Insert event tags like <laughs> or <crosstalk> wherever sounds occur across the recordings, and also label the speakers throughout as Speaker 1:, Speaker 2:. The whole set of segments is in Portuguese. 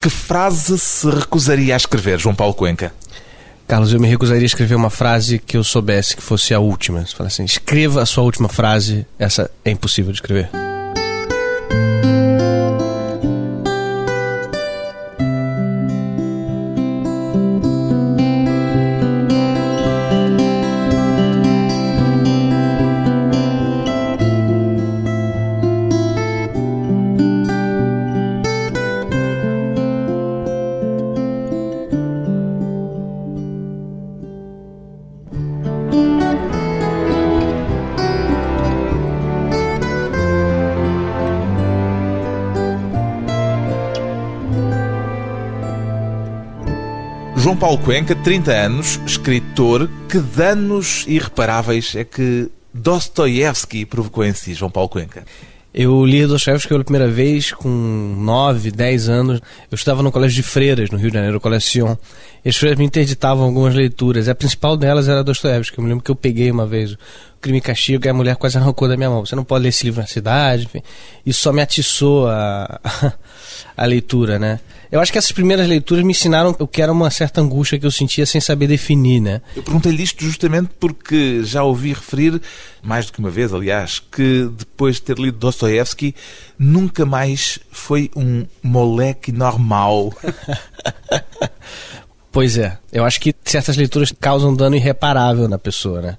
Speaker 1: Que frase se recusaria a escrever, João Paulo Cuenca?
Speaker 2: Carlos, eu me recusaria a escrever uma frase que eu soubesse que fosse a última. Você fala assim, escreva a sua última frase, essa é impossível de escrever.
Speaker 1: Paulo Cuenca, 30 anos, escritor, que danos irreparáveis é que Dostoiévski provocou em si, João Paulo Cuenca?
Speaker 2: Eu li Dostoiévski pela primeira vez com 9, 10 anos. Eu estava no colégio de freiras, no Rio de Janeiro, o Colégio Sion. E freiras me interditavam algumas leituras. A principal delas era Dostoiévski. Eu me lembro que eu peguei uma vez o Crime e Castigo e a mulher quase arrancou da minha mão. Você não pode ler esse livro na cidade. Enfim. Isso só me atiçou a, <laughs> a leitura, né? Eu acho que essas primeiras leituras me ensinaram o que era uma certa angústia que eu sentia sem saber definir, né?
Speaker 1: Eu perguntei-lhe isto justamente porque já ouvi referir, mais do que uma vez, aliás, que depois de ter lido Dostoevsky, nunca mais foi um moleque normal. <laughs>
Speaker 2: pois é. Eu acho que certas leituras causam dano irreparável na pessoa, né?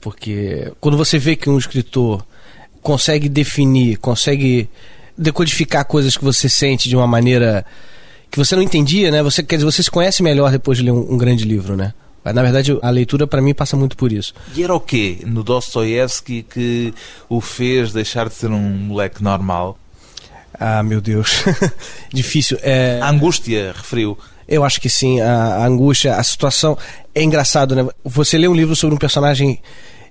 Speaker 2: Porque quando você vê que um escritor consegue definir, consegue decodificar coisas que você sente de uma maneira que você não entendia, né? Você quer dizer, você se conhece melhor depois de ler um, um grande livro, né? Mas, na verdade, a leitura para mim passa muito por isso.
Speaker 1: E era o quê no Dostoiévski que o fez deixar de ser um moleque normal?
Speaker 2: Ah, meu Deus. <laughs> Difícil.
Speaker 1: É... A angústia, referiu.
Speaker 2: Eu acho que sim, a, a angústia, a situação. É engraçado, né? Você lê um livro sobre um personagem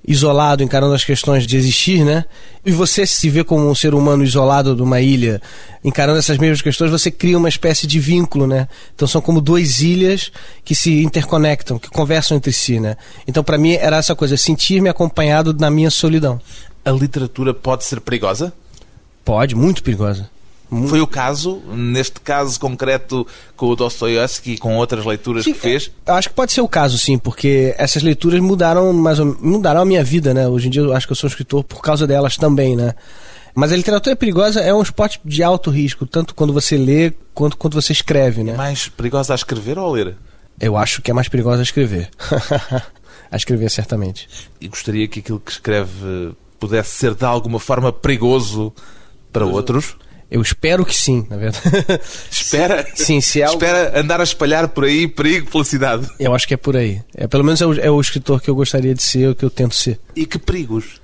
Speaker 2: isolado, encarando as questões de existir, né? E você se vê como um ser humano isolado de uma ilha, encarando essas mesmas questões, você cria uma espécie de vínculo, né? Então são como duas ilhas que se interconectam, que conversam entre si, né? Então para mim era essa coisa, sentir-me acompanhado na minha solidão.
Speaker 1: A literatura pode ser perigosa?
Speaker 2: Pode, muito perigosa.
Speaker 1: Foi o caso, neste caso concreto, com o Dostoiévski e com outras leituras
Speaker 2: sim,
Speaker 1: que fez?
Speaker 2: Eu acho que pode ser o caso, sim, porque essas leituras mudaram, mais mudaram a minha vida, né? Hoje em dia eu acho que eu sou escritor por causa delas também, né? Mas a literatura perigosa é um esporte de alto risco, tanto quando você lê quanto quando você escreve, né? É
Speaker 1: mais perigosa a escrever ou a ler?
Speaker 2: Eu acho que é mais perigosa a escrever. <laughs> a escrever, certamente.
Speaker 1: E gostaria que aquilo que escreve pudesse ser de alguma forma perigoso para outros?
Speaker 2: Eu espero que sim, na verdade. <laughs>
Speaker 1: Espera?
Speaker 2: Sim, se é algo...
Speaker 1: Espera andar a espalhar por aí perigo pela cidade.
Speaker 2: Eu acho que é por aí. É, pelo menos é o, é o escritor que eu gostaria de ser, o que eu tento ser.
Speaker 1: E que perigos?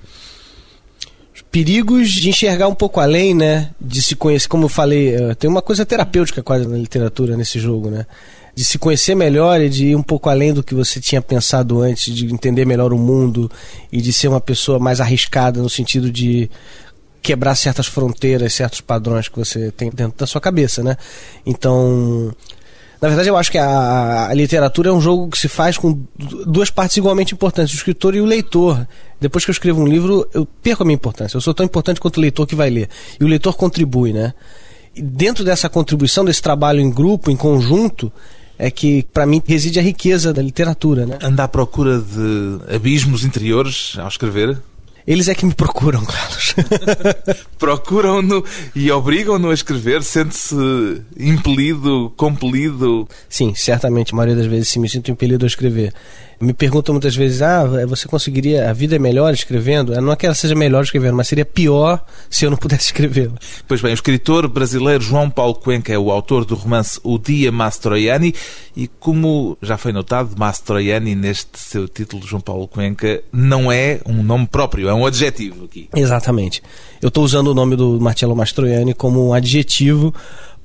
Speaker 2: perigos de enxergar um pouco além, né? De se conhecer, como eu falei, eh, tem uma coisa terapêutica quase na literatura nesse jogo, né? De se conhecer melhor e de ir um pouco além do que você tinha pensado antes, de entender melhor o mundo e de ser uma pessoa mais arriscada no sentido de quebrar certas fronteiras, certos padrões que você tem dentro da sua cabeça, né? Então, na verdade, eu acho que a, a, literatura é um jogo que se faz com duas partes igualmente importantes, o escritor e o leitor. Depois que eu escrevo um livro, eu perco a minha importância. Eu sou tão importante quanto o leitor que vai ler. E o leitor contribui, né? E dentro dessa contribuição, desse trabalho em grupo, em conjunto, é que, para mim, reside a riqueza da literatura, né?
Speaker 1: Anda à procura de abismos interiores ao escrever?
Speaker 2: Eles é que me procuram, <laughs> Carlos. <laughs>
Speaker 1: Procuram-no e obrigam-no a escrever? Sente-se impelido, compelido?
Speaker 2: Sim, certamente. A maioria das vezes sim, me sinto impelido a escrever. Me perguntam muitas vezes: ah, você conseguiria. A vida é melhor escrevendo? Não é que ela seja melhor escrevendo, mas seria pior se eu não pudesse <laughs> escrevê-la.
Speaker 1: Pois bem, o escritor brasileiro João Paulo Cuenca é o autor do romance O Dia Mastroianni e, como já foi notado, Mastroianni, neste seu título, João Paulo Cuenca, não é um nome próprio, é um adjetivo aqui.
Speaker 2: Exatamente. Eu estou usando o nome do Marcello Mastroianni como um adjetivo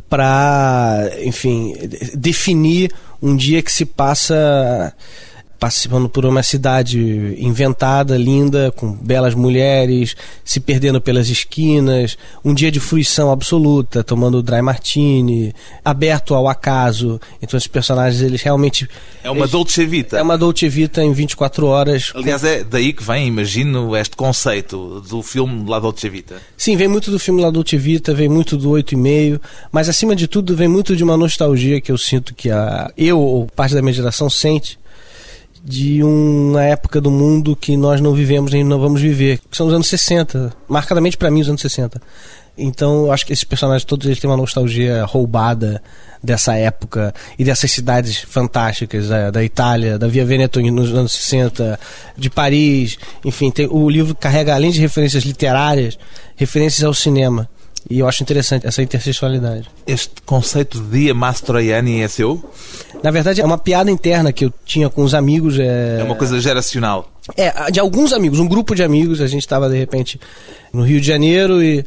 Speaker 2: para, enfim, definir um dia que se passa participando por uma cidade inventada, linda, com belas mulheres, se perdendo pelas esquinas, um dia de fruição absoluta, tomando dry martini, aberto ao acaso. Então esses personagens, eles realmente...
Speaker 1: É uma
Speaker 2: eles,
Speaker 1: Dolce Vita.
Speaker 2: É uma Dolce Vita em 24 horas.
Speaker 1: Aliás, é daí que vem, imagino, este conceito do filme La Dolce Vita.
Speaker 2: Sim, vem muito do filme La Dolce Vita, vem muito do 8,5, mas acima de tudo vem muito de uma nostalgia que eu sinto que a, eu, ou parte da minha geração, sente de uma época do mundo que nós não vivemos nem não vamos viver, que são os anos 60, marcadamente para mim os anos 60. Então, eu acho que esses personagens todos eles têm uma nostalgia roubada dessa época e dessas cidades fantásticas da, da Itália, da Via Veneto nos anos 60, de Paris, enfim, tem, o livro carrega além de referências literárias, referências ao cinema. E eu acho interessante essa intersexualidade.
Speaker 1: Este conceito de dia Mastroianni é seu?
Speaker 2: Na verdade, é uma piada interna que eu tinha com os amigos. É,
Speaker 1: é uma coisa geracional.
Speaker 2: É, de alguns amigos, um grupo de amigos. A gente estava, de repente, no Rio de Janeiro e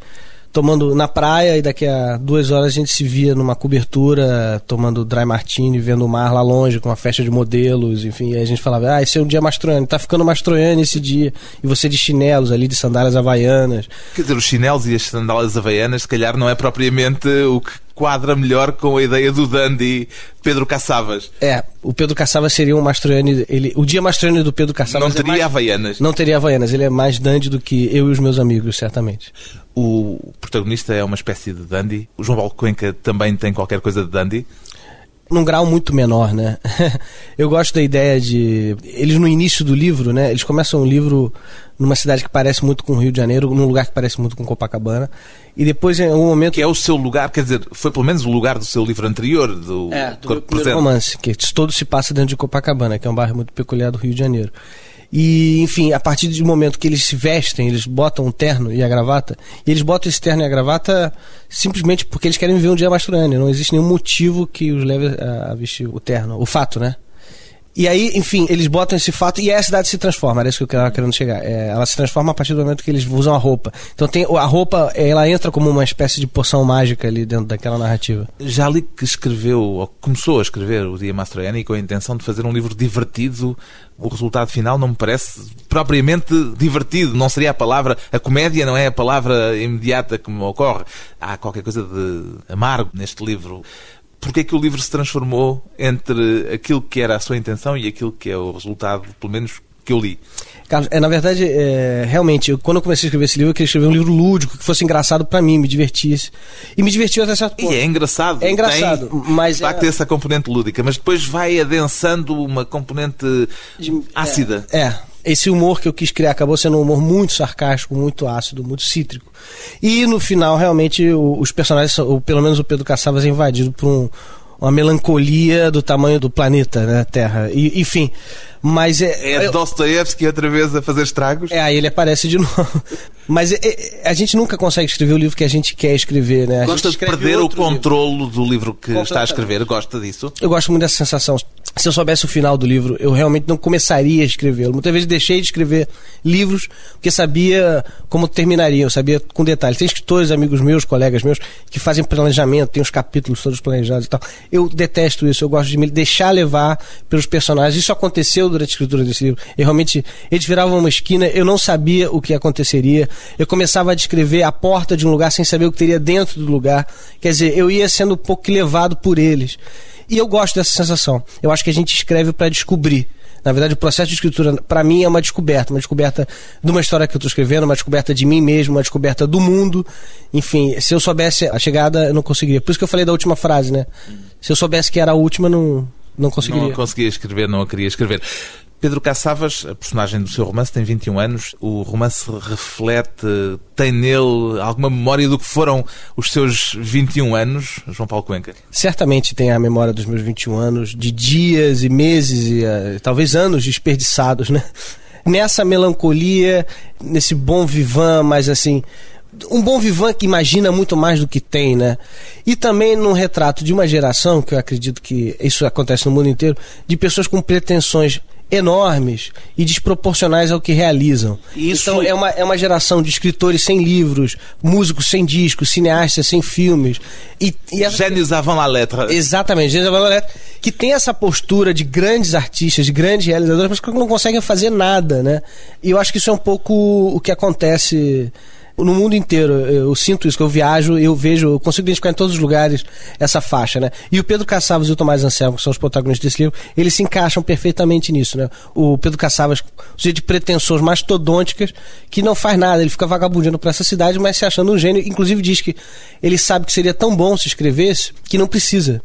Speaker 2: tomando na praia e daqui a duas horas a gente se via numa cobertura tomando dry martini, vendo o mar lá longe com uma festa de modelos, enfim, aí a gente falava, ah, esse é um dia mastroiano, tá ficando mastroiano esse dia, e você de chinelos ali, de sandálias havaianas.
Speaker 1: Quer dizer, os chinelos e as sandálias havaianas se calhar não é propriamente o que quadra melhor com a ideia do dandy Pedro Caçavas.
Speaker 2: É, o Pedro Caçavas seria um Mastroianni, ele, o dia Mastroianni do Pedro Caçavas
Speaker 1: Não teria
Speaker 2: é mais,
Speaker 1: Havaianas.
Speaker 2: Não teria Havaianas, ele é mais dandy do que eu e os meus amigos, certamente.
Speaker 1: O protagonista é uma espécie de dandy. O João Paulo Cuenca também tem qualquer coisa de dandy?
Speaker 2: num grau muito menor, né? <laughs> Eu gosto da ideia de eles no início do livro, né? Eles começam o livro numa cidade que parece muito com o Rio de Janeiro, num lugar que parece muito com Copacabana, e depois em um momento
Speaker 1: que é o seu lugar, quer dizer, foi pelo menos o lugar do seu livro anterior, do,
Speaker 2: é, do primeiro romance, que todo se passa dentro de Copacabana, que é um bairro muito peculiar do Rio de Janeiro. E, enfim, a partir do momento que eles se vestem, eles botam o terno e a gravata, e eles botam esse terno e a gravata simplesmente porque eles querem viver um dia masturano. Não existe nenhum motivo que os leve a vestir o terno, o fato, né? E aí, enfim, eles botam esse fato e a cidade se transforma. Era isso que eu estava querendo chegar. É, ela se transforma a partir do momento que eles usam a roupa. Então tem a roupa, ela entra como uma espécie de poção mágica ali dentro daquela narrativa.
Speaker 1: Já li que escreveu, ou começou a escrever o Dia Mastroianni com a intenção de fazer um livro divertido. O resultado final não me parece propriamente divertido. Não seria a palavra. A comédia não é a palavra imediata que me ocorre. Há qualquer coisa de amargo neste livro porque é que o livro se transformou entre aquilo que era a sua intenção e aquilo que é o resultado, pelo menos que eu li?
Speaker 2: Carlos, é, na verdade, é, realmente, eu, quando eu comecei a escrever esse livro, eu queria escrever um livro lúdico, que fosse engraçado para mim, me divertisse. E me divertiu até certo ponto.
Speaker 1: E é engraçado.
Speaker 2: É engraçado,
Speaker 1: tem,
Speaker 2: mas...
Speaker 1: Vai
Speaker 2: é...
Speaker 1: ter essa componente lúdica, mas depois vai adensando uma componente de, ácida.
Speaker 2: É, é, esse humor que eu quis criar acabou sendo um humor muito sarcástico, muito ácido, muito cítrico. E no final, realmente, os personagens, ou pelo menos o Pedro Caçavas, é invadido por um, uma melancolia do tamanho do planeta, né, Terra. E, enfim, mas é.
Speaker 1: É Dostoiévski outra vez a fazer estragos?
Speaker 2: É, aí ele aparece de <laughs> novo. Mas é, é, a gente nunca consegue escrever o livro que a gente quer escrever, né? A
Speaker 1: Gosta de perder o controlo do livro que está a escrever? Gosta disso?
Speaker 2: Eu gosto muito dessa sensação. Se eu soubesse o final do livro, eu realmente não começaria a escrevê-lo. Muitas vezes deixei de escrever livros porque sabia como terminaria, eu sabia com detalhes. Tem escritores, amigos meus, colegas meus, que fazem planejamento, tem os capítulos todos planejados e tal. Eu detesto isso, eu gosto de me deixar levar pelos personagens. Isso aconteceu durante a escritura desse livro. Eu realmente, eles viravam uma esquina, eu não sabia o que aconteceria. Eu começava a descrever a porta de um lugar sem saber o que teria dentro do lugar. Quer dizer, eu ia sendo um pouco levado por eles. E eu gosto dessa sensação. Eu acho que a gente escreve para descobrir. Na verdade, o processo de escritura, para mim, é uma descoberta. Uma descoberta de uma história que eu estou escrevendo, uma descoberta de mim mesmo, uma descoberta do mundo. Enfim, se eu soubesse a chegada, eu não conseguiria. Por isso que eu falei da última frase, né? Se eu soubesse que era a última, não, não conseguiria.
Speaker 1: Não conseguia escrever, não queria escrever. Pedro Caçavas, a personagem do seu romance, tem 21 anos. O romance reflete, tem nele alguma memória do que foram os seus 21 anos, João Paulo Cuenca?
Speaker 2: Certamente tem a memória dos meus 21 anos, de dias e meses e uh, talvez anos desperdiçados, né? Nessa melancolia, nesse bom vivan, mas assim, um bom vivan que imagina muito mais do que tem, né? E também num retrato de uma geração, que eu acredito que isso acontece no mundo inteiro, de pessoas com pretensões enormes e desproporcionais ao que realizam. Isso... Então é uma, é uma geração de escritores sem livros, músicos sem discos, cineastas sem filmes.
Speaker 1: E, e essa... Gênios avant la lettre.
Speaker 2: Exatamente, gênios avant la lettre que tem essa postura de grandes artistas, de grandes realizadores, mas que não conseguem fazer nada, né? E eu acho que isso é um pouco o que acontece no mundo inteiro. Eu sinto isso, que eu viajo, eu vejo, eu consigo identificar em todos os lugares essa faixa, né? E o Pedro Caçavas e o Tomás Anselmo, que são os protagonistas desse livro, eles se encaixam perfeitamente nisso, né? O Pedro Caçavas, sujeito de pretensões mastodônticas, que não faz nada, ele fica vagabundando para essa cidade, mas se achando um gênio. Inclusive diz que ele sabe que seria tão bom se escrevesse que não precisa.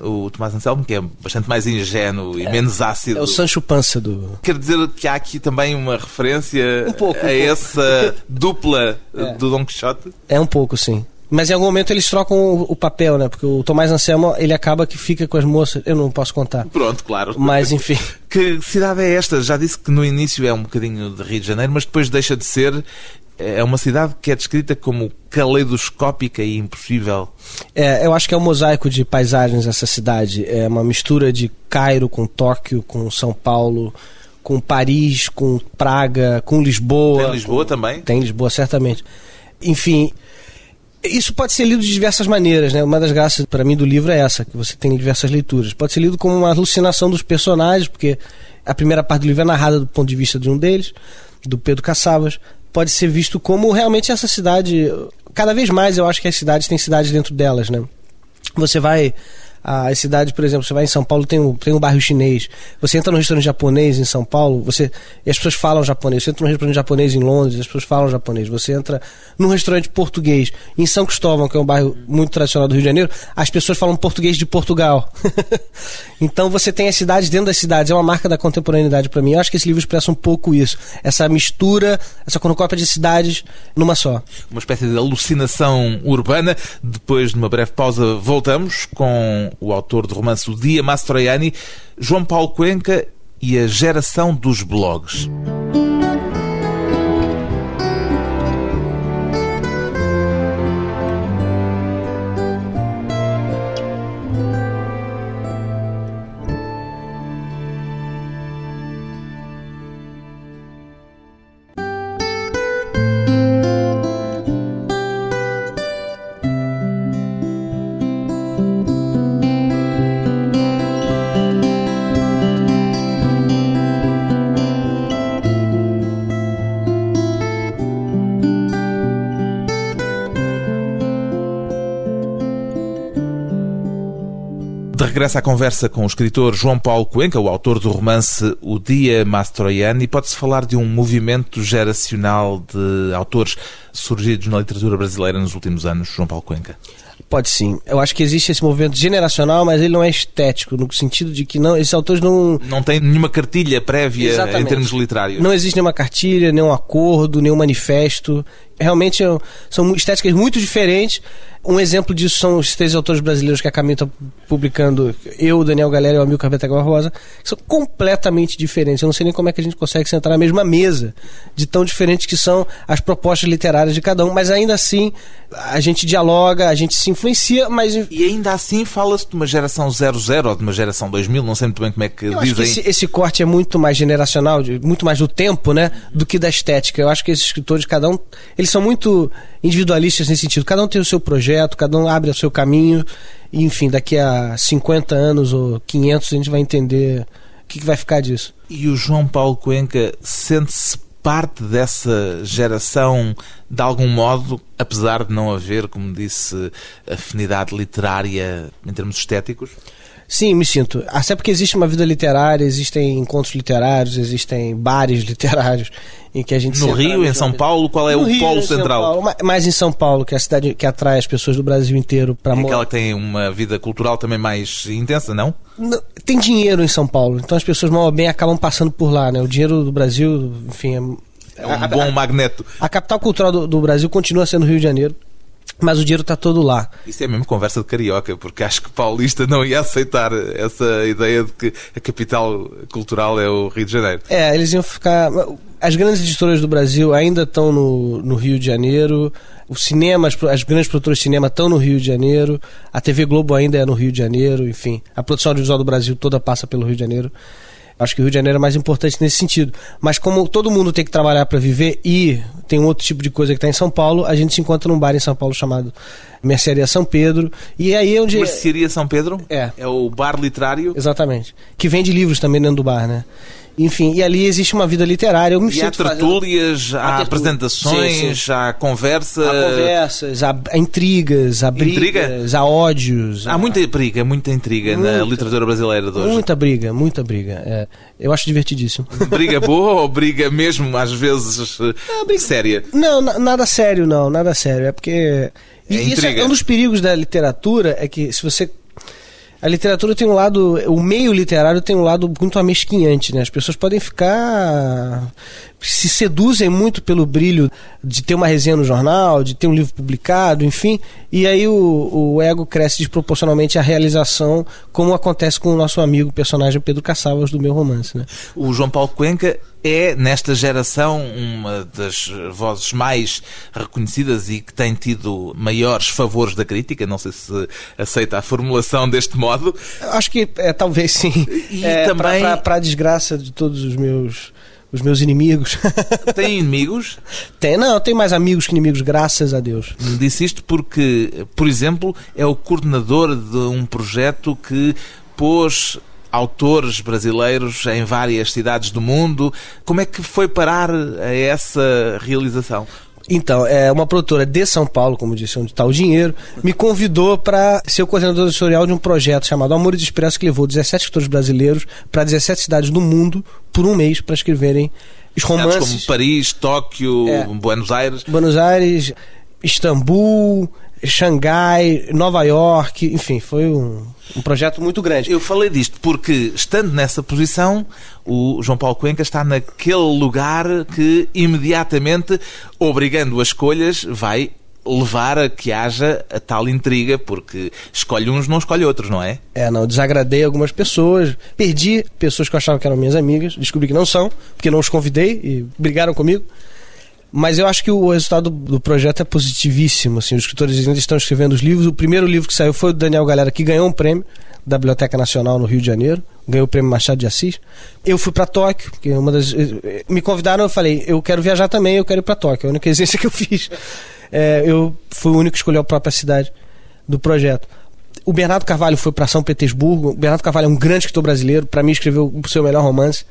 Speaker 1: O Tomás Anselmo, que é bastante mais ingênuo e é, menos ácido.
Speaker 2: É o Sancho Pança do.
Speaker 1: Quer dizer que há aqui também uma referência um pouco, a um essa <laughs> dupla é. do Don Quixote?
Speaker 2: É um pouco, sim. Mas em algum momento eles trocam o, o, papel, né? Porque o Tomás Anselmo, ele acaba que fica com as moças. Eu não posso contar.
Speaker 1: Pronto, claro.
Speaker 2: Mas enfim.
Speaker 1: Que cidade é esta? Já disse que no início é um bocadinho de Rio de Janeiro, mas depois deixa de ser é uma cidade que é descrita como caleidoscópica e impossível.
Speaker 2: É, eu acho que é um mosaico de paisagens essa cidade. É uma mistura de Cairo com Tóquio, com São Paulo, com Paris, com Praga, com Lisboa.
Speaker 1: Tem Lisboa
Speaker 2: com...
Speaker 1: também?
Speaker 2: Tem Lisboa, certamente. Enfim, isso pode ser lido de diversas maneiras, né? Uma das graças para mim do livro é essa, que você tem diversas leituras. Pode ser lido como uma alucinação dos personagens, porque a primeira parte do livro é narrada do ponto de vista de um deles, do Pedro Caçabas pode ser visto como realmente essa cidade. Cada vez mais eu acho que as cidades têm cidades dentro delas, né? Você vai as cidades, por exemplo, você vai em São Paulo, tem um, tem um bairro chinês. Você entra num restaurante japonês em São Paulo, você e as pessoas falam japonês. Você entra num restaurante japonês em Londres, as pessoas falam japonês. Você entra num restaurante português em São Cristóvão, que é um bairro muito tradicional do Rio de Janeiro, as pessoas falam português de Portugal. <laughs> então você tem as cidades dentro das cidades. É uma marca da contemporaneidade para mim. Eu acho que esse livro expressa um pouco isso. Essa mistura, essa cornucópia de cidades numa só.
Speaker 1: Uma espécie de alucinação urbana. Depois de uma breve pausa, voltamos com o autor do romance O Dia Mastroianni, João Paulo Cuenca e a geração dos blogs. Regressa à conversa com o escritor João Paulo Cuenca, o autor do romance O Dia Mastroianni. Pode-se falar de um movimento geracional de autores surgidos na literatura brasileira nos últimos anos, João Paulo Cuenca?
Speaker 2: Pode sim. Eu acho que existe esse movimento generacional, mas ele não é estético, no sentido de que não, esses autores não.
Speaker 1: Não têm nenhuma cartilha prévia Exatamente. em termos literários.
Speaker 2: Não existe nenhuma cartilha, nenhum acordo, nenhum manifesto. Realmente é são estéticas muito diferentes um exemplo disso são os três autores brasileiros que a Caminho está publicando, eu, Daniel Galera e o Amilcar Betega Barbosa, que são completamente diferentes. Eu não sei nem como é que a gente consegue sentar na mesma mesa, de tão diferentes que são as propostas literárias de cada um, mas ainda assim a gente dialoga, a gente se influencia, mas...
Speaker 1: E ainda assim fala-se de uma geração 00 ou de uma geração 2000, não sei muito bem como é que
Speaker 2: eu
Speaker 1: dizem.
Speaker 2: Que esse, esse, corte é muito mais generacional, muito mais do tempo, né, do que da estética. Eu acho que esses escritores, cada um, eles são muito individualistas nesse sentido. Cada um tem o seu projeto, cada um abre o seu caminho. E, enfim, daqui a 50 anos ou 500 a gente vai entender o que, que vai ficar disso.
Speaker 1: E o João Paulo Cuenca sente-se parte dessa geração de algum modo, apesar de não haver, como disse, afinidade literária em termos estéticos?
Speaker 2: Sim, me sinto. Até porque existe uma vida literária, existem encontros literários, existem bares <laughs> literários em que a gente
Speaker 1: No Rio, em São Paulo, qual é no o Rio, polo central?
Speaker 2: Paulo, mais em São Paulo, que é a cidade que atrai as pessoas do Brasil inteiro para
Speaker 1: morar. aquela que tem uma vida cultural também mais intensa, não?
Speaker 2: não? Tem dinheiro em São Paulo, então as pessoas mal ou bem acabam passando por lá, né? O dinheiro do Brasil, enfim,
Speaker 1: é, é um a, bom a, magneto.
Speaker 2: A capital cultural do, do Brasil continua sendo o Rio de Janeiro mas o dinheiro está todo lá.
Speaker 1: Isso é mesmo conversa de carioca, porque acho que paulista não ia aceitar essa ideia de que a capital cultural é o Rio de Janeiro.
Speaker 2: É, eles iam ficar. As grandes editoras do Brasil ainda estão no, no Rio de Janeiro, o cinema, as, as grandes produtoras de cinema estão no Rio de Janeiro, a TV Globo ainda é no Rio de Janeiro, enfim, a produção audiovisual do Brasil toda passa pelo Rio de Janeiro. Acho que o Rio de Janeiro é mais importante nesse sentido. Mas como todo mundo tem que trabalhar para viver e tem um outro tipo de coisa que está em São Paulo, a gente se encontra num bar em São Paulo chamado Mercearia São Pedro. E aí é onde.
Speaker 1: Mercearia São Pedro?
Speaker 2: É.
Speaker 1: É o bar literário?
Speaker 2: Exatamente. Que vende livros também dentro do bar, né? Enfim, e ali existe uma vida literária. Eu me
Speaker 1: e há tertúlias,
Speaker 2: fazendo...
Speaker 1: há apresentações, sim, sim. há conversa...
Speaker 2: Há conversas, há intrigas, há brigas, Intriga? há ódios.
Speaker 1: Há, há muita briga, muita intriga muita, na literatura brasileira de hoje.
Speaker 2: Muita briga, muita briga. É, eu acho divertidíssimo. <laughs>
Speaker 1: Briga boa ou briga mesmo, às vezes, é, briga... séria?
Speaker 2: Não, nada sério não, nada sério. É porque... É e isso é um dos perigos da literatura, é que se você a literatura tem um lado, o meio literário tem um lado muito amesquinhante, né? As pessoas podem ficar se seduzem muito pelo brilho de ter uma resenha no jornal, de ter um livro publicado, enfim, e aí o, o ego cresce desproporcionalmente à realização, como acontece com o nosso amigo personagem Pedro Caçavas do meu romance, né?
Speaker 1: O João Paulo Cuenca é, nesta geração, uma das vozes mais reconhecidas e que tem tido maiores favores da crítica. Não sei se aceita a formulação deste modo.
Speaker 2: Acho que é, talvez sim. E é, também. Para a desgraça de todos os meus os meus inimigos. <laughs>
Speaker 1: Tem inimigos?
Speaker 2: Tem, não, tem mais amigos que inimigos, graças a Deus.
Speaker 1: Disse isto porque, por exemplo, é o coordenador de um projeto que pôs autores brasileiros em várias cidades do mundo. Como é que foi parar a essa realização?
Speaker 2: Então, é uma produtora de São Paulo, como disse, onde está o dinheiro, me convidou para ser o coordenador editorial de um projeto chamado Amores Expresso, que levou 17 escritores brasileiros para 17 cidades do mundo por um mês para escreverem os romances.
Speaker 1: como Paris, Tóquio, é, Buenos Aires.
Speaker 2: Buenos Aires, Istambul, Xangai, Nova York, enfim, foi um, um projeto muito grande.
Speaker 1: Eu falei disto porque, estando nessa posição, o João Paulo Cuenca está naquele lugar que imediatamente, obrigando as escolhas, vai levar a que haja a tal intriga, porque escolhe uns, não escolhe outros, não é?
Speaker 2: É, não, desagradei algumas pessoas, perdi pessoas que eu achava que eram minhas amigas, descobri que não são, porque não os convidei e brigaram comigo. Mas eu acho que o resultado do projeto é positivíssimo. Assim, os escritores ainda estão escrevendo os livros. O primeiro livro que saiu foi do Daniel Galera, que ganhou um prêmio da Biblioteca Nacional no Rio de Janeiro. Ganhou o prêmio Machado de Assis. Eu fui para Tóquio, que uma das. Me convidaram, eu falei, eu quero viajar também, eu quero ir para Tóquio. É a única <laughs> exigência que eu fiz. É, eu fui o único que escolheu a própria cidade do projeto. O Bernardo Carvalho foi para São Petersburgo. O Bernardo Carvalho é um grande escritor brasileiro. Para mim, escreveu o seu melhor romance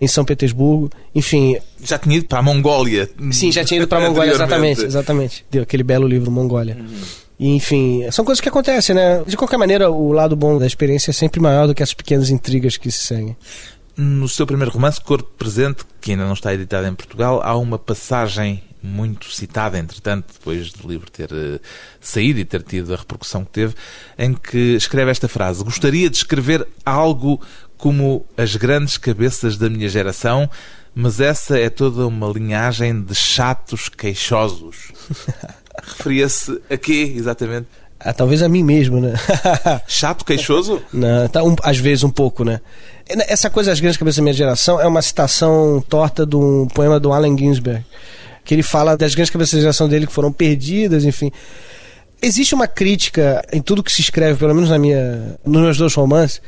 Speaker 2: em São Petersburgo. Enfim.
Speaker 1: Já tinha ido para a Mongólia.
Speaker 2: Sim, já tinha ido para a Mongólia, exatamente. Exatamente. Deu aquele belo livro, Mongólia. Uhum. E, enfim, são coisas que acontecem, né? De qualquer maneira, o lado bom da experiência é sempre maior do que essas pequenas intrigas que se seguem.
Speaker 1: No seu primeiro romance, Corpo Presente, que ainda não está editado em Portugal, há uma passagem muito citada, entretanto, depois do livro ter uh, saído e ter tido a repercussão que teve, em que escreve esta frase: Gostaria de escrever algo como as grandes cabeças da minha geração, mas essa é toda uma linhagem de chatos queixosos. <laughs> Referia-se a quê, exatamente?
Speaker 2: Ah, talvez a mim mesmo, né? <laughs>
Speaker 1: Chato, queixoso?
Speaker 2: Não, tá um, às vezes um pouco, né? Essa coisa das grandes cabeças da minha geração é uma citação torta de um poema do Allen Ginsberg, que ele fala das grandes cabeças da geração dele que foram perdidas, enfim. Existe uma crítica em tudo que se escreve, pelo menos na minha, nos meus dois romances,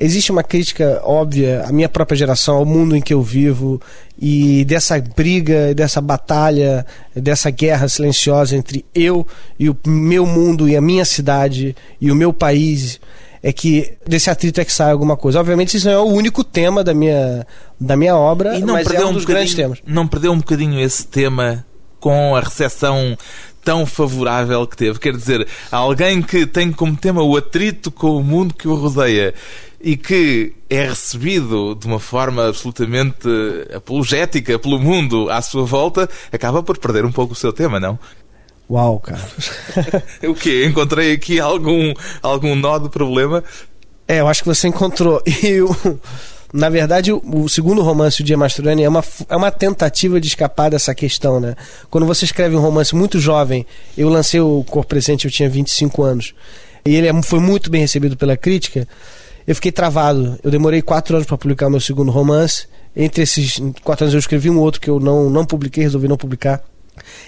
Speaker 2: existe uma crítica óbvia à minha própria geração, ao mundo em que eu vivo e dessa briga, dessa batalha, dessa guerra silenciosa entre eu e o meu mundo e a minha cidade e o meu país é que desse atrito é que sai alguma coisa. Obviamente isso não é o único tema da minha, da minha obra, não mas é um dos grandes temas.
Speaker 1: Não perdeu um bocadinho esse tema com a recepção tão favorável que teve. Quer dizer, alguém que tem como tema o atrito com o mundo que o rodeia e que é recebido de uma forma absolutamente apologética pelo mundo à sua volta, acaba por perder um pouco o seu tema, não?
Speaker 2: Uau, Carlos. <laughs>
Speaker 1: o quê? Encontrei aqui algum, algum nó do problema?
Speaker 2: É, eu acho que você encontrou. E o, na verdade, o, segundo romance, O Dia Mastroianni, é uma, é uma tentativa de escapar dessa questão, né? Quando você escreve um romance muito jovem, eu lancei o Cor Presente, eu tinha 25 anos, e ele é, foi muito bem recebido pela crítica, eu fiquei travado. Eu demorei quatro anos para publicar o meu segundo romance. Entre esses quatro anos eu escrevi um outro que eu não, não publiquei, resolvi não publicar.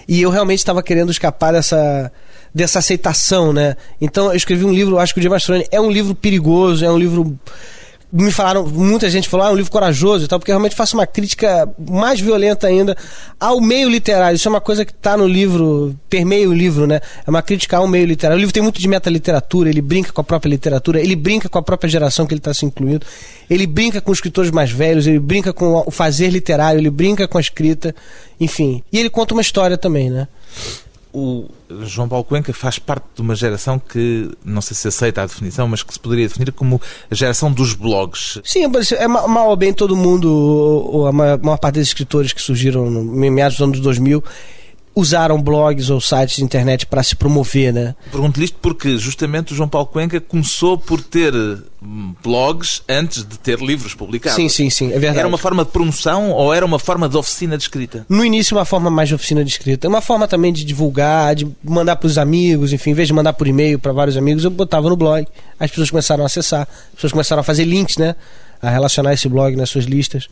Speaker 2: E eu realmente estava querendo escapar dessa, dessa aceitação, né? Então eu escrevi um livro, acho que o Dia Mastroni é um livro perigoso, é um livro me falaram, muita gente falou, ah, é um livro corajoso e tal, porque eu realmente faço uma crítica mais violenta ainda ao meio literário. Isso é uma coisa que está no livro, permeia o livro, né? É uma crítica ao meio literário. O livro tem muito de metaliteratura, ele brinca com a própria literatura, ele brinca com a própria geração que ele está se incluindo, ele brinca com os escritores mais velhos, ele brinca com o fazer literário, ele brinca com a escrita, enfim. E ele conta uma história também, né?
Speaker 1: O João Paulo Cuenca faz parte de uma geração que, não sei se aceita a definição, mas que se poderia definir como a geração dos blogs.
Speaker 2: Sim, é mal ou bem todo mundo, ou a maior parte dos escritores que surgiram no meados dos anos 2000, usaram blogs ou sites de internet para se promover, né?
Speaker 1: Pergunto-lhe isto porque justamente o João Paulo Cuenca começou por ter hum, blogs antes de ter livros publicados.
Speaker 2: Sim, sim, sim, é verdade.
Speaker 1: Era uma forma de promoção ou era uma forma de oficina de escrita?
Speaker 2: No início uma forma mais de oficina de escrita, uma forma também de divulgar, de mandar para os amigos, enfim, em vez de mandar por e-mail para vários amigos, eu botava no blog. As pessoas começaram a acessar, as pessoas começaram a fazer links, né? A relacionar esse blog nas suas listas.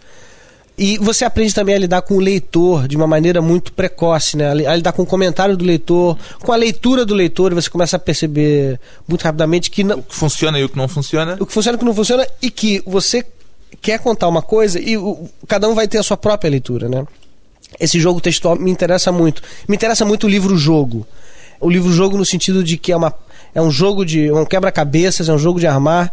Speaker 2: E você aprende também a lidar com o leitor de uma maneira muito precoce, né? A lidar com o comentário do leitor, com a leitura do leitor, e você começa a perceber muito rapidamente que não...
Speaker 1: o que funciona e o que não funciona.
Speaker 2: O que funciona e o que não funciona, e que você quer contar uma coisa e o, cada um vai ter a sua própria leitura, né? Esse jogo textual me interessa muito. Me interessa muito o livro-jogo. O livro-jogo no sentido de que é, uma, é um jogo de. um quebra-cabeças, é um jogo de armar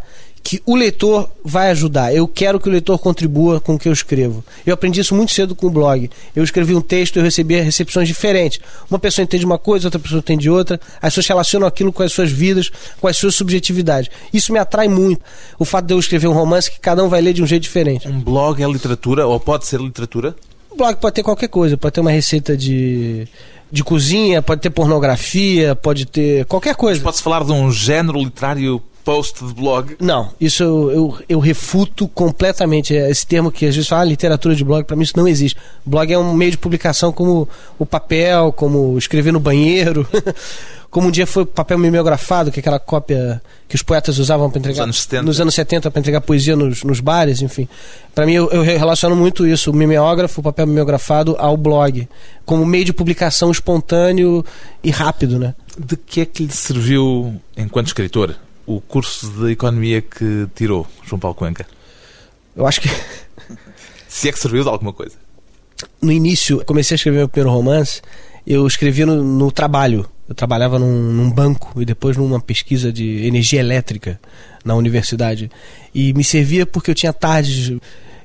Speaker 2: que o leitor vai ajudar. Eu quero que o leitor contribua com o que eu escrevo. Eu aprendi isso muito cedo com o blog. Eu escrevi um texto e eu recebia recepções diferentes. Uma pessoa entende uma coisa, outra pessoa entende outra. As pessoas relacionam aquilo com as suas vidas, com as suas subjetividades. Isso me atrai muito. O fato de eu escrever um romance que cada um vai ler de um jeito diferente.
Speaker 1: Um blog é literatura ou pode ser literatura?
Speaker 2: Um blog pode ter qualquer coisa. Pode ter uma receita de de cozinha, pode ter pornografia, pode ter qualquer coisa.
Speaker 1: Pode-se falar de um género literário post de blog?
Speaker 2: Não, isso eu, eu, eu, refuto completamente. Esse termo que às vezes fala ah, literatura de blog, para mim isso não existe. Blog é um meio de publicação como o papel, como escrever no banheiro. <laughs> como um dia foi papel mimeografado, que é aquela cópia que os poetas usavam para entregar
Speaker 1: nos anos 70,
Speaker 2: nos anos 70 para entregar poesia nos, nos bares, enfim. Para mim eu, eu, relaciono muito isso, o mimeógrafo, o papel mimeografado ao blog, como meio de publicação espontâneo e rápido, né?
Speaker 1: De que é que lhe serviu enquanto escritor o curso de economia que tirou, João Paulo Cuenca?
Speaker 2: Eu acho que. <laughs>
Speaker 1: Se é que serviu de alguma coisa.
Speaker 2: No início, comecei a escrever meu primeiro romance, eu escrevia no, no trabalho. Eu trabalhava num, num, banco e depois numa pesquisa de energia elétrica na universidade. E me servia porque eu tinha tardes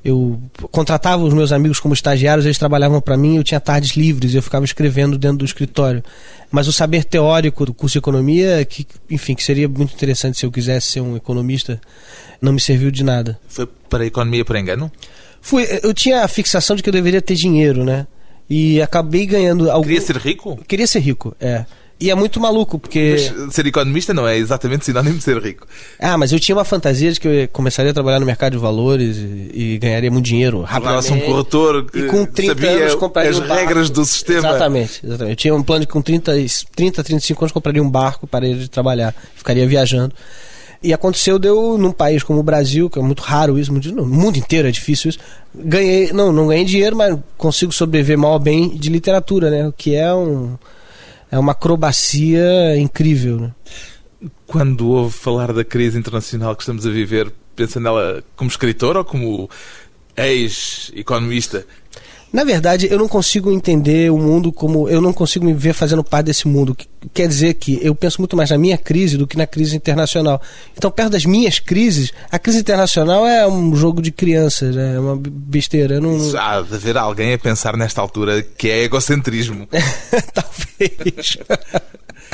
Speaker 2: eu contratava os meus amigos como estagiários, eles trabalhavam para mim, eu tinha tardes livres, eu ficava escrevendo dentro do escritório. Mas o saber teórico do curso de economia, que, enfim, que seria muito interessante se eu quisesse ser um economista, não me serviu de nada.
Speaker 1: Foi para a economia por engano?
Speaker 2: Fui, eu tinha a fixação de que eu deveria ter dinheiro, né? E acabei ganhando
Speaker 1: algum... Queria ser rico?
Speaker 2: Queria ser rico, é. E é muito maluco, porque.
Speaker 1: Mas ser economista não é exatamente sinónimo de ser rico.
Speaker 2: Ah, mas eu tinha uma fantasia de que eu começaria a trabalhar no mercado de valores e, e ganharia muito dinheiro rapidamente.
Speaker 1: um corretor que
Speaker 2: e com 30
Speaker 1: sabia
Speaker 2: anos compraria
Speaker 1: as
Speaker 2: um
Speaker 1: regras do sistema.
Speaker 2: Exatamente, exatamente. Eu tinha um plano de que com 30, 30, 35 anos compraria um barco para ir trabalhar. Ficaria viajando. E aconteceu, deu num país como o Brasil, que é muito raro isso, muito, no mundo inteiro é difícil isso. Ganhei, não, não ganhei dinheiro, mas consigo sobreviver mal ou bem de literatura, né? O que é um é uma acrobacia incrível. Né?
Speaker 1: Quando ouve falar da crise internacional que estamos a viver, pensa nela como escritor ou como ex-economista?
Speaker 2: Na verdade, eu não consigo entender o mundo como. Eu não consigo me ver fazendo parte desse mundo. Quer dizer que eu penso muito mais na minha crise do que na crise internacional. Então, perto das minhas crises, a crise internacional é um jogo de crianças, é uma besteira. Não...
Speaker 1: Há de haver alguém a pensar nesta altura que é egocentrismo. <laughs>
Speaker 2: Talvez.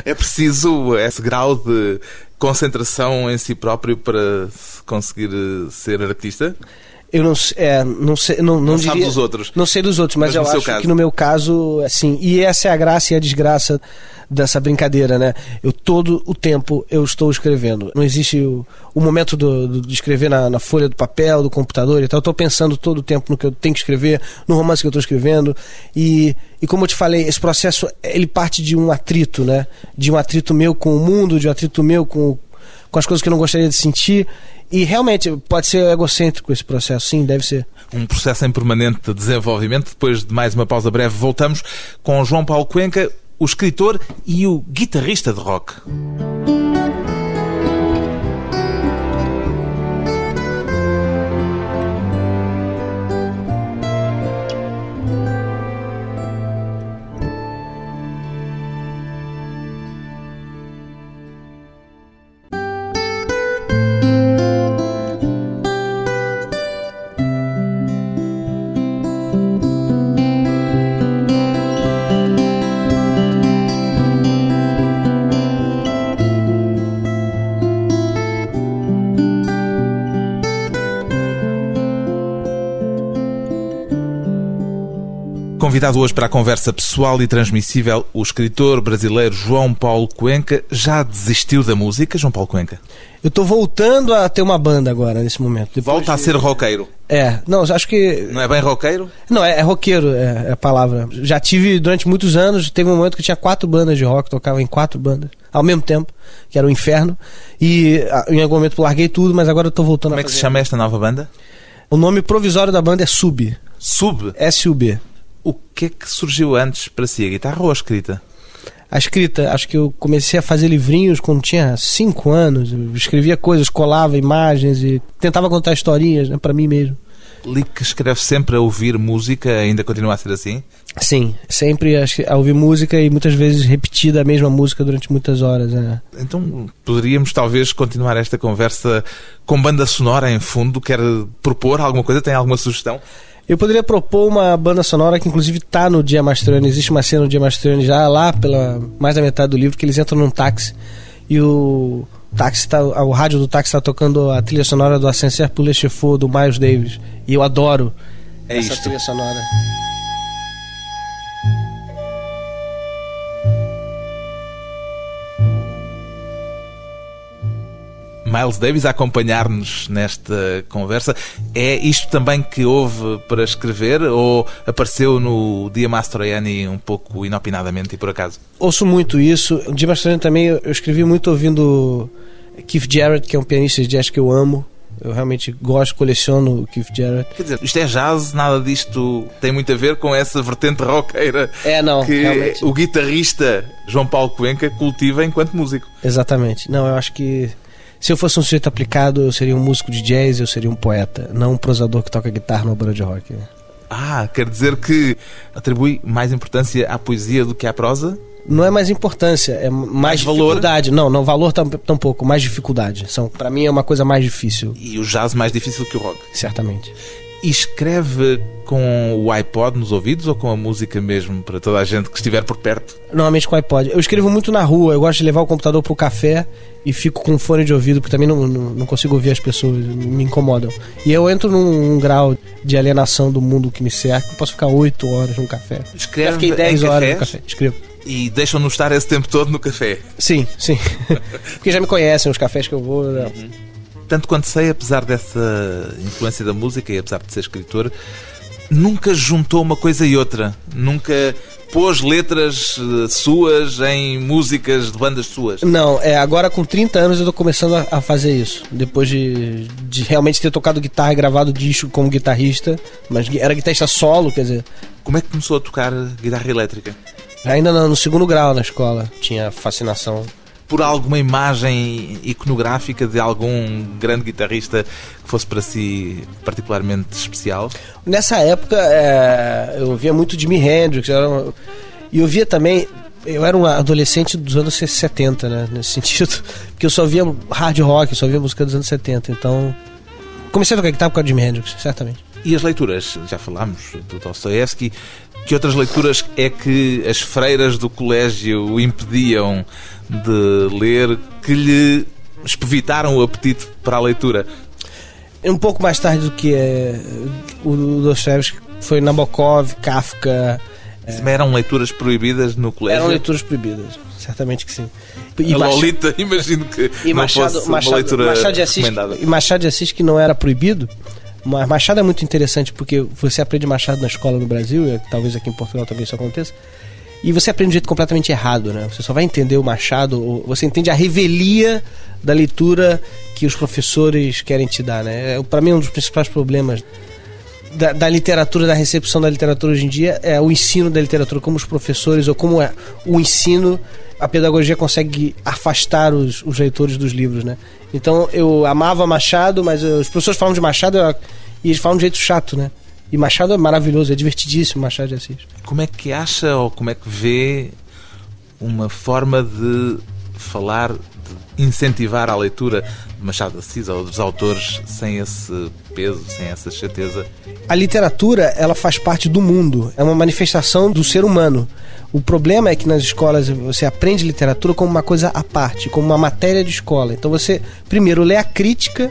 Speaker 1: É preciso esse grau de concentração em si próprio para conseguir ser artista?
Speaker 2: Eu não, é, não sei, não, não,
Speaker 1: não
Speaker 2: diria,
Speaker 1: dos outros.
Speaker 2: Não sei dos outros, mas, mas eu acho caso. que no meu caso, assim, e essa é a graça e a desgraça dessa brincadeira, né? Eu todo o tempo eu estou escrevendo. Não existe o, o momento do, do, de escrever na, na, folha do papel, do computador e tal. Eu estou pensando todo o tempo no que eu tenho que escrever, no romance que eu estou escrevendo. E, e como eu te falei, esse processo ele parte de um atrito, né? De um atrito meu com o mundo, de um atrito meu com, com as coisas que eu não gostaria de sentir e realmente pode ser egocêntrico esse processo, sim, deve ser.
Speaker 1: Um processo em permanente desenvolvimento. Depois de mais uma pausa breve, voltamos com João Paulo Cuenca, o escritor e o guitarrista de rock. Convidado hoje para a conversa pessoal e transmissível, o escritor brasileiro João Paulo Cuenca já desistiu da música, João Paulo Cuenca?
Speaker 2: Eu estou voltando a ter uma banda agora, nesse momento.
Speaker 1: Depois Volta de... a ser roqueiro?
Speaker 2: É, não, acho que...
Speaker 1: Não é bem roqueiro?
Speaker 2: Não, é, é roqueiro, é, é, a palavra. Já tive durante muitos anos, teve um momento que tinha quatro bandas de rock, tocava em quatro bandas, ao mesmo tempo, que era o inferno. E em algum momento larguei tudo, mas agora eu tô voltando
Speaker 1: Como
Speaker 2: a
Speaker 1: Como é que se chama esta nova banda?
Speaker 2: O nome provisório da banda é Sub.
Speaker 1: Sub?
Speaker 2: S-U-B.
Speaker 1: O que é que surgiu antes para si, a guitarra ou a escrita?
Speaker 2: A escrita, acho que eu comecei a fazer livrinhos quando tinha cinco anos. Eu escrevia coisas, colava imagens e tentava contar historinhas né, para mim mesmo.
Speaker 1: Li que escreve sempre a ouvir música, ainda continua a ser assim?
Speaker 2: Sim, sempre a ouvir música e muitas vezes repetida a mesma música durante muitas horas. Né?
Speaker 1: Então poderíamos talvez continuar esta conversa com banda sonora em fundo. Quer propor alguma coisa? Tem alguma sugestão?
Speaker 2: Eu poderia propor uma banda sonora que inclusive está no Dia Mastroianni. Existe uma cena no Dia Mastroianni já lá pela mais da metade do livro que eles entram num táxi e o táxi tá, o rádio do táxi está tocando a trilha sonora do Ascenseur pour le do Miles Davis. E eu adoro
Speaker 1: é
Speaker 2: essa
Speaker 1: isto.
Speaker 2: trilha sonora.
Speaker 1: Miles Davis a acompanhar-nos nesta conversa. É isto também que houve para escrever ou apareceu no Dia Mastroianni um pouco inopinadamente e por acaso?
Speaker 2: Ouço muito isso. O Dia Mastroianni também eu escrevi muito ouvindo Keith Jarrett, que é um pianista de jazz que eu amo. Eu realmente gosto, coleciono o Keith Jarrett.
Speaker 1: Quer dizer, isto é jazz, nada disto tem muito a ver com essa vertente roqueira
Speaker 2: é, não,
Speaker 1: que
Speaker 2: realmente.
Speaker 1: o guitarrista João Paulo Cuenca cultiva enquanto músico.
Speaker 2: Exatamente. Não, eu acho que se eu fosse um sujeito aplicado, eu seria um músico de jazz, eu seria um poeta, não um prosador que toca guitarra numa banda de rock.
Speaker 1: Ah, quer dizer que atribui mais importância à poesia do que à prosa?
Speaker 2: Não é mais importância, é mais, mais dificuldade. Valor? Não, não, valor tampouco, mais dificuldade. São, para mim é uma coisa mais difícil.
Speaker 1: E o jazz mais difícil que o rock?
Speaker 2: Certamente.
Speaker 1: E escreve com o iPod nos ouvidos ou com a música mesmo, para toda a gente que estiver por perto?
Speaker 2: Normalmente com o iPod. Eu escrevo muito na rua, eu gosto de levar o computador para o café e fico com fone de ouvido, porque também não, não, não, consigo ouvir as pessoas, me incomodam. E eu entro num, grau de alienação do mundo que me cerca, eu posso ficar 8 horas no café.
Speaker 1: Escreve Já
Speaker 2: fiquei 10 horas cafés? no café. Escrevo.
Speaker 1: E deixam-no estar esse tempo todo no café?
Speaker 2: Sim, sim. <laughs> porque já me conhecem, os cafés que eu vou. Uhum.
Speaker 1: Tanto quanto sei, apesar dessa influência da música e apesar de ser escritor, nunca juntou uma coisa e outra. Nunca pôs letras eh, suas em músicas de bandas suas?
Speaker 2: Não, é agora com 30 anos eu estou começando a, a, fazer isso. Depois de, de realmente ter tocado guitarra e gravado disco como guitarrista, mas era guitarrista solo, quer dizer.
Speaker 1: Como é que começou a tocar guitarra elétrica?
Speaker 2: Ainda no, no segundo grau na escola. Tinha fascinação
Speaker 1: por alguma imagem iconográfica de algum grande guitarrista que fosse para si particularmente especial?
Speaker 2: Nessa época é, eu via muito Jimi Hendrix e eu via também eu era um adolescente dos anos 70, né? Nesse <laughs> sentido. Porque eu só via hard rock, eu só via música dos anos 70. Então. Comecei a tocar guitarra por causa de Jimi Hendrix, certamente.
Speaker 1: E as leituras? Já falámos do Dostoevsky. Que outras leituras é que as freiras do colégio impediam de ler que lhe espevitaram o apetite para a leitura?
Speaker 2: Um pouco mais tarde do que é, o Dostoevsky foi Nabokov, Kafka.
Speaker 1: É... Eram leituras proibidas no colégio?
Speaker 2: Eram leituras proibidas, certamente que sim.
Speaker 1: E a Machado... Lolita, <laughs> imagino que e não Machado, fosse Machado, uma leitura Machado de Assis, recomendada.
Speaker 2: E Machado de Assis que não era proibido, mas Machado é muito interessante porque você aprende Machado na escola no Brasil, e talvez aqui em Portugal também isso aconteça, e você aprende de jeito completamente errado, né? Você só vai entender o Machado, você entende a revelia da leitura que os professores querem te dar, né? É, Para mim, um dos principais problemas da, da, literatura, da recepção da literatura hoje em dia é o ensino da literatura, como os professores, ou como é o ensino, a pedagogia consegue afastar os, os leitores dos livros, né? Então, eu amava Machado, mas os professores falam de Machado e eles falam de jeito chato, né? E Machado é maravilhoso, é divertidíssimo Machado de Assis.
Speaker 1: Como é que acha ou como é que vê uma forma de falar, de incentivar a leitura de Machado de Assis ou dos autores sem esse peso, sem essa chateza?
Speaker 2: A literatura, ela faz parte do mundo, é uma manifestação do ser humano. O problema é que nas escolas você aprende literatura como uma coisa à parte, como uma matéria de escola. Então você primeiro lê a crítica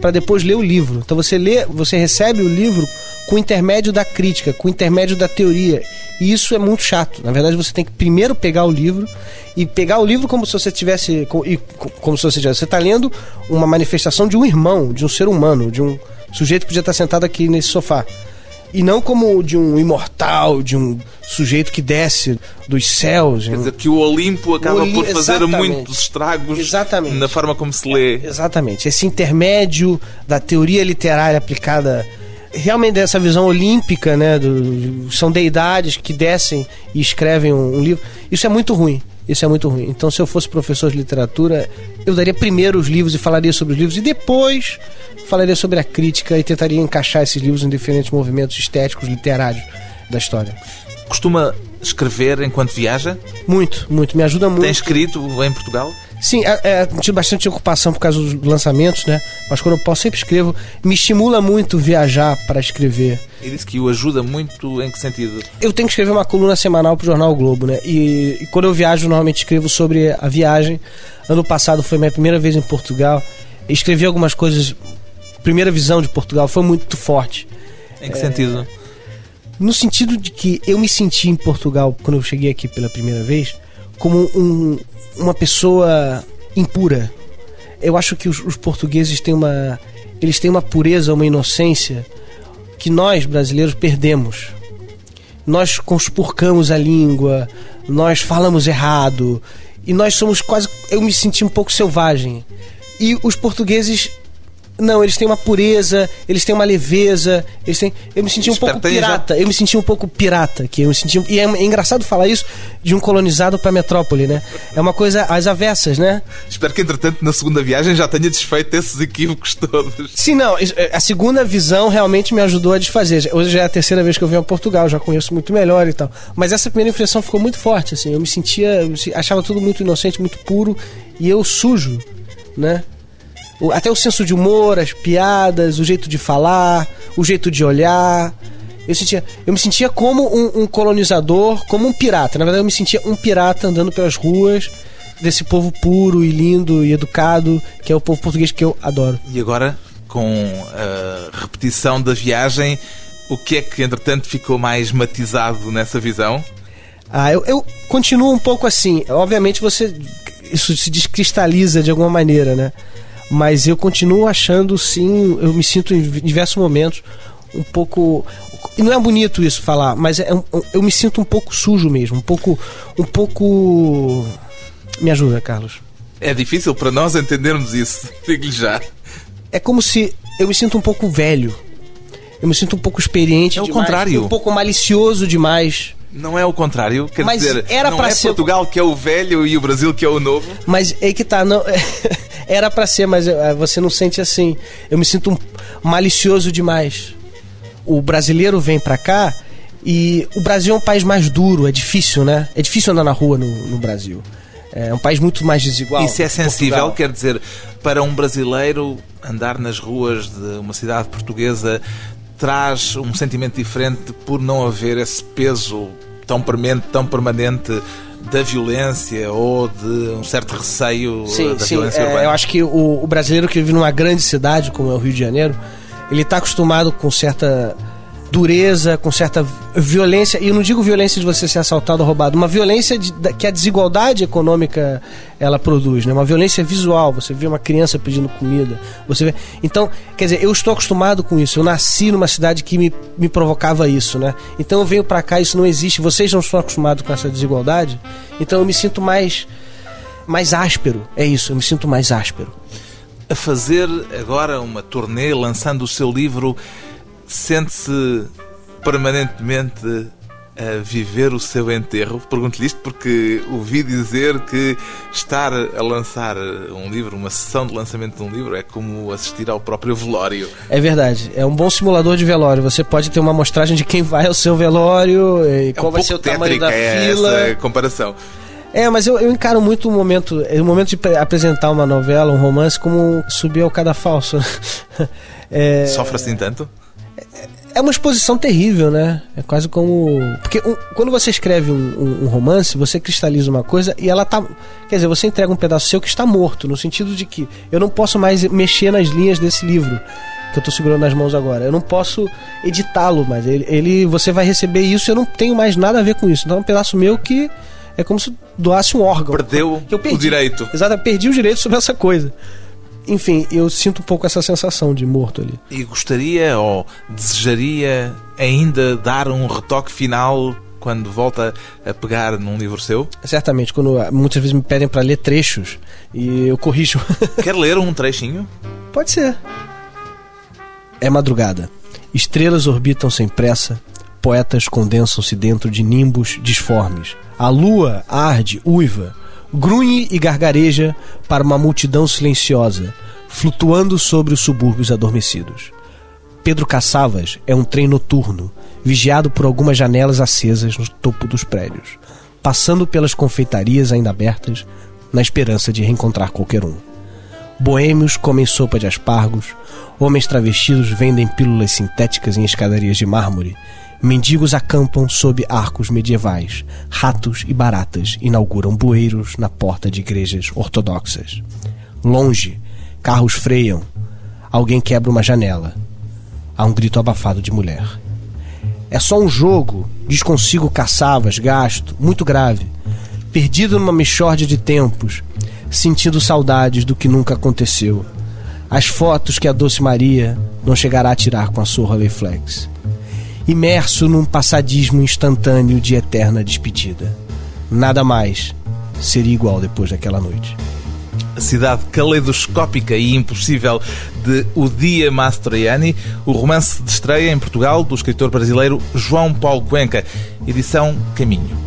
Speaker 2: para depois ler o livro. Então você lê, você recebe o livro com o intermédio da crítica, com o intermédio da teoria. E isso é muito chato. Na verdade, você tem que primeiro pegar o livro e pegar o livro como se você tivesse. Como se você tivesse. Você está lendo uma manifestação de um irmão, de um ser humano, de um sujeito que podia estar sentado aqui nesse sofá. E não como de um imortal, de um sujeito que desce dos céus.
Speaker 1: Quer dizer, que o Olimpo acaba Olim... por fazer exatamente. muitos estragos exatamente. na forma como se lê.
Speaker 2: Exatamente. Esse intermédio da teoria literária aplicada realmente dessa visão olímpica, né? Do, são deidades que descem e escrevem um, um, livro. Isso é muito ruim. Isso é muito ruim. Então, se eu fosse professor de literatura, eu daria primeiro os livros e falaria sobre os livros, e depois falaria sobre a crítica e tentaria encaixar esses livros em diferentes movimentos estéticos, literários da história.
Speaker 1: Costuma escrever enquanto viaja?
Speaker 2: Muito, muito. Me ajuda muito.
Speaker 1: Tem escrito em Portugal?
Speaker 2: Sim, é, é, tive bastante ocupação por causa dos lançamentos, né? Mas quando eu posso, sempre escrevo. Me estimula muito viajar para escrever.
Speaker 1: E disse que o ajuda muito em que sentido?
Speaker 2: Eu tenho que escrever uma coluna semanal para o Jornal o Globo, né? E, e, quando eu viajo, normalmente escrevo sobre a viagem. Ano passado foi minha primeira vez em Portugal. Escrevi algumas coisas. Primeira visão de Portugal foi muito forte.
Speaker 1: Em que é, sentido?
Speaker 2: No sentido de que eu me senti em Portugal, quando eu cheguei aqui pela primeira vez, como um, uma pessoa impura. Eu acho que os, os, portugueses têm uma eles têm uma pureza, uma inocência que nós brasileiros perdemos. Nós conspurcamos a língua, nós falamos errado e nós somos quase eu me senti um pouco selvagem. E os portugueses não, eles têm uma pureza, eles têm uma leveza, eles têm. Eu me senti um pouco pirata. Eu me senti um pouco pirata aqui. Eu me senti. E é, é engraçado falar isso de um colonizado para metrópole, né? É uma coisa às avessas, né?
Speaker 1: Espero que, entretanto, na segunda viagem já tenha desfeito esses equívocos todos.
Speaker 2: Sim, não. É, a segunda visão realmente me ajudou a desfazer. Hoje já é a terceira vez que eu venho a Portugal, já conheço muito melhor e tal. Mas essa primeira impressão ficou muito forte, assim. Eu me sentia. Eu achava tudo muito inocente, muito puro. E eu sujo, né? Até o senso de humor, as piadas, o jeito de falar, o jeito de olhar. Eu, sentia, eu me sentia como um, um, colonizador, como um pirata. Na verdade, eu me sentia um pirata andando pelas ruas desse povo puro e lindo e educado, que é o povo português que eu adoro.
Speaker 1: E agora, com a repetição da viagem, o que é que, entretanto, ficou mais matizado nessa visão?
Speaker 2: Ah, eu, eu continuo um pouco assim. Obviamente, você isso se descristaliza de alguma maneira, né? Mas eu continuo achando sim, eu me sinto em diversos momentos um pouco e não é bonito isso falar, mas é, eu me sinto um pouco sujo mesmo, um pouco um pouco me ajuda, Carlos.
Speaker 1: É difícil para nós entendermos isso, <laughs> digo-lhe já.
Speaker 2: É como se eu me sinto um pouco velho. Eu me sinto um pouco experiente
Speaker 1: É o
Speaker 2: demais,
Speaker 1: contrário.
Speaker 2: Um pouco malicioso demais.
Speaker 1: Não é o contrário, quer
Speaker 2: mas
Speaker 1: dizer,
Speaker 2: era
Speaker 1: não é
Speaker 2: ser...
Speaker 1: Portugal que é o velho e o Brasil que é o novo.
Speaker 2: Mas é que tá, não <laughs> era para ser, mas eh, você não sente assim. Eu me sinto um malicioso demais. O brasileiro vem para cá e o Brasil é um país mais duro, é difícil, né? É difícil andar na rua no, no Brasil. É um país muito mais desigual.
Speaker 1: Isso é sensível, Portugal. quer dizer, para um brasileiro andar nas ruas de uma cidade portuguesa traz um sentimento diferente por não haver esse peso tão premente, tão permanente da violência ou de um certo receio
Speaker 2: sim,
Speaker 1: da
Speaker 2: sim.
Speaker 1: violência
Speaker 2: é,
Speaker 1: urbana?
Speaker 2: Eu acho que o, o, brasileiro que vive numa grande cidade, como é o Rio de Janeiro, ele está acostumado com certa dureza, com certa violência, e eu não digo violência de você ser assaltado ou roubado, uma violência de, que a desigualdade econômica ela produz, né? Uma violência visual, você vê uma criança pedindo comida, você vê... Então, quer dizer, eu estou acostumado com isso. Eu nasci numa cidade que me, me provocava isso, né? Então eu venho para cá, isso não existe. Vocês não estão acostumados com essa desigualdade, então eu me sinto mais mais áspero. É isso, eu me sinto mais áspero.
Speaker 1: A fazer agora uma turnê lançando o seu livro sente-se permanentemente a viver o seu enterro? Pergunto-lhe isto porque ouvi dizer que estar a lançar um livro, uma sessão de lançamento de um livro, é como assistir ao próprio velório.
Speaker 2: É verdade. É um bom simulador de velório. Você pode ter uma amostragem de quem vai ao seu velório e é qual um vai ser o tamanho da
Speaker 1: é
Speaker 2: fila.
Speaker 1: Essa comparação.
Speaker 2: É, mas eu, eu encaro muito o momento, o momento de apresentar uma novela, um romance, como subir ao cadafalso. <laughs>
Speaker 1: é... Sofre assim tanto?
Speaker 2: É uma exposição terrível, né? É quase como. Porque um, quando você escreve um, um, romance, você cristaliza uma coisa e ela tá. Quer dizer, você entrega um pedaço seu que está morto, no sentido de que eu não posso mais mexer nas linhas desse livro. que eu tô segurando nas mãos agora. Eu não posso editá-lo, mas ele, ele, você vai receber isso, eu não tenho mais nada a ver com isso. Então é um pedaço meu que é como se doasse um órgão.
Speaker 1: Perdeu
Speaker 2: que eu perdi.
Speaker 1: o direito.
Speaker 2: Exato, perdi o direito sobre essa coisa. Enfim, eu sinto um pouco essa sensação de morto ali.
Speaker 1: E gostaria ou desejaria ainda dar um retoque final quando volta a pegar num livro seu?
Speaker 2: Certamente, quando muitas vezes me pedem para ler trechos e eu corrijo. <laughs>
Speaker 1: Quer ler um trechinho?
Speaker 2: Pode ser. É madrugada. Estrelas orbitam sem pressa, poetas condensam-se dentro de nimbos disformes. A lua arde, uiva, grunhe e gargareja para uma multidão silenciosa, flutuando sobre os subúrbios adormecidos. Pedro Caçavas é um trem noturno, vigiado por algumas janelas acesas no topo dos prédios, passando pelas confeitarias ainda abertas, na esperança de reencontrar qualquer um. Boêmios comem sopa de aspargos, homens travestidos vendem pílulas sintéticas em escadarias de mármore, mendigos acampam sob arcos medievais, ratos e baratas inauguram bueiros na porta de igrejas ortodoxas. Longe, carros freiam, alguém quebra uma janela. Há um grito abafado de mulher. É só um jogo, diz consigo caçavas, gasto, muito grave. Perdido numa mexórdia de tempos, sentindo saudades do que nunca aconteceu. As fotos que a Doce Maria não chegará a tirar com a sua Rolleiflex. Imerso num passadismo instantâneo de eterna despedida. Nada mais seria igual depois daquela noite.
Speaker 1: A cidade caleidoscópica e impossível de O Dia Mastroianni, o romance de estreia em Portugal do escritor brasileiro João Paulo Cuenca, edição Caminho.